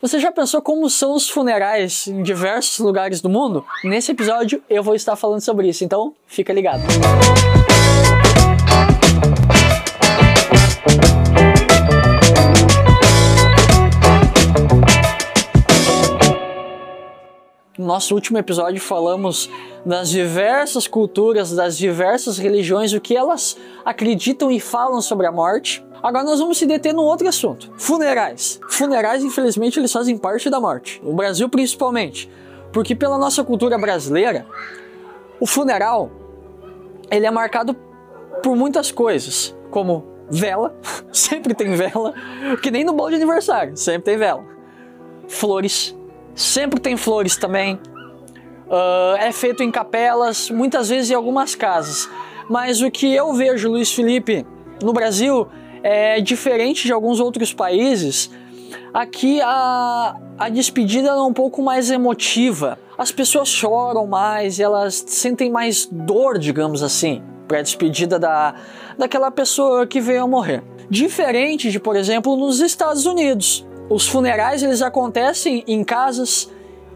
Você já pensou como são os funerais em diversos lugares do mundo? Nesse episódio eu vou estar falando sobre isso, então fica ligado. No nosso último episódio falamos das diversas culturas, das diversas religiões, o que elas acreditam e falam sobre a morte. Agora nós vamos se deter num outro assunto: funerais. Funerais, infelizmente, eles fazem parte da morte. No Brasil, principalmente, porque pela nossa cultura brasileira, o funeral ele é marcado por muitas coisas, como vela, sempre tem vela, que nem no bolo de aniversário, sempre tem vela. Flores, sempre tem flores também. Uh, é feito em capelas, muitas vezes em algumas casas. Mas o que eu vejo, Luiz Felipe, no Brasil é diferente de alguns outros países. Aqui a, a despedida é um pouco mais emotiva. As pessoas choram mais, elas sentem mais dor, digamos assim, para a despedida da, daquela pessoa que veio a morrer. Diferente de, por exemplo, nos Estados Unidos. Os funerais eles acontecem em casas,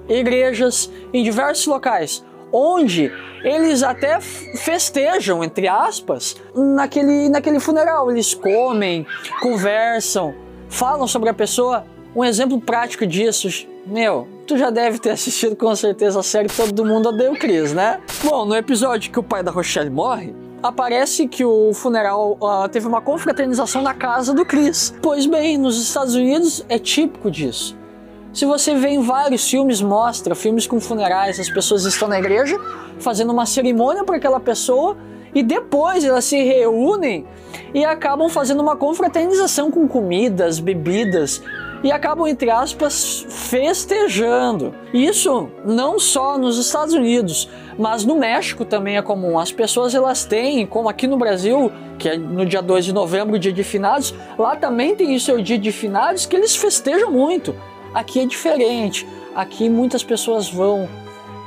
igrejas, em diversos locais onde eles até festejam, entre aspas, naquele, naquele funeral. Eles comem, conversam, falam sobre a pessoa. Um exemplo prático disso, meu, tu já deve ter assistido com certeza a série Todo Mundo Odeia o Chris, né? Bom, no episódio que o pai da Rochelle morre, aparece que o funeral uh, teve uma confraternização na casa do Chris. Pois bem, nos Estados Unidos é típico disso. Se você vê em vários filmes, mostra filmes com funerais, as pessoas estão na igreja fazendo uma cerimônia para aquela pessoa e depois elas se reúnem e acabam fazendo uma confraternização com comidas, bebidas e acabam, entre aspas, festejando. Isso não só nos Estados Unidos, mas no México também é comum. As pessoas elas têm, como aqui no Brasil, que é no dia 2 de novembro, dia de finados, lá também tem o seu dia de finados que eles festejam muito. Aqui é diferente. Aqui muitas pessoas vão,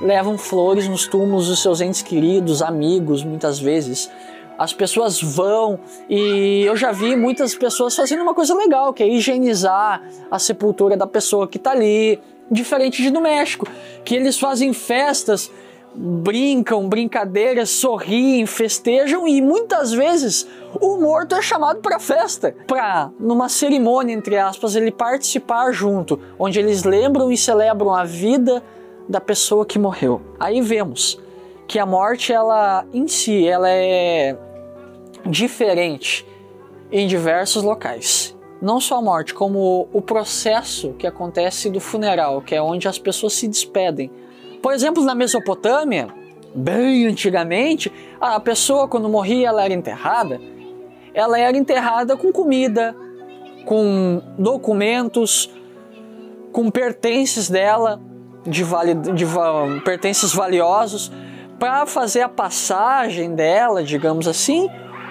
levam flores nos túmulos dos seus entes queridos, amigos, muitas vezes. As pessoas vão e eu já vi muitas pessoas fazendo uma coisa legal, que é higienizar a sepultura da pessoa que está ali, diferente de no México, que eles fazem festas brincam, brincadeiras, sorriem, festejam e muitas vezes o morto é chamado para festa, para numa cerimônia entre aspas ele participar junto, onde eles lembram e celebram a vida da pessoa que morreu. Aí vemos que a morte ela em si ela é diferente em diversos locais. Não só a morte, como o processo que acontece do funeral, que é onde as pessoas se despedem por exemplo, na Mesopotâmia, bem antigamente, a pessoa quando morria ela era enterrada, ela era enterrada com comida, com documentos, com pertences dela, de, vali, de pertences valiosos, para fazer a passagem dela, digamos assim,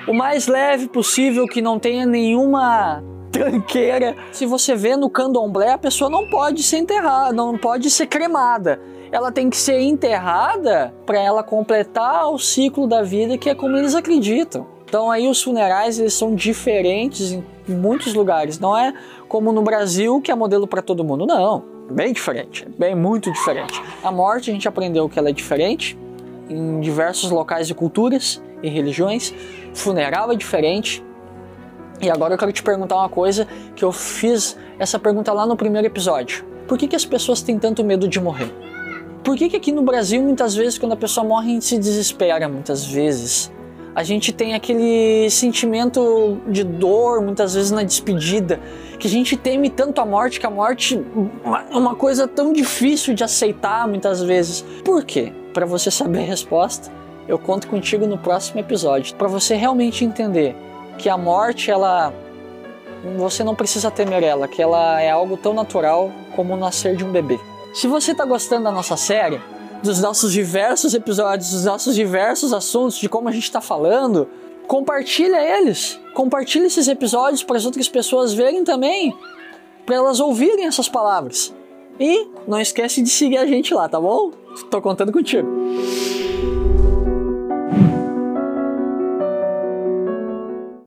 o mais leve possível, que não tenha nenhuma tranqueira. Se você vê no candomblé, a pessoa não pode ser enterrada, não pode ser cremada ela tem que ser enterrada para ela completar o ciclo da vida, que é como eles acreditam. Então aí os funerais eles são diferentes em muitos lugares. Não é como no Brasil que é modelo para todo mundo. Não, bem diferente, bem muito diferente. A morte a gente aprendeu que ela é diferente em diversos locais e culturas e religiões. Funeral é diferente. E agora eu quero te perguntar uma coisa que eu fiz essa pergunta lá no primeiro episódio. Por que, que as pessoas têm tanto medo de morrer? Por que, que aqui no Brasil, muitas vezes, quando a pessoa morre, a gente se desespera, muitas vezes? A gente tem aquele sentimento de dor, muitas vezes, na despedida, que a gente teme tanto a morte, que a morte é uma coisa tão difícil de aceitar, muitas vezes. Por quê? Para você saber a resposta, eu conto contigo no próximo episódio. Para você realmente entender que a morte, ela. Você não precisa temer ela, que ela é algo tão natural como o nascer de um bebê. Se você está gostando da nossa série, dos nossos diversos episódios, dos nossos diversos assuntos, de como a gente está falando, compartilha eles. Compartilha esses episódios para as outras pessoas verem também, para elas ouvirem essas palavras. E não esquece de seguir a gente lá, tá bom? Tô contando contigo.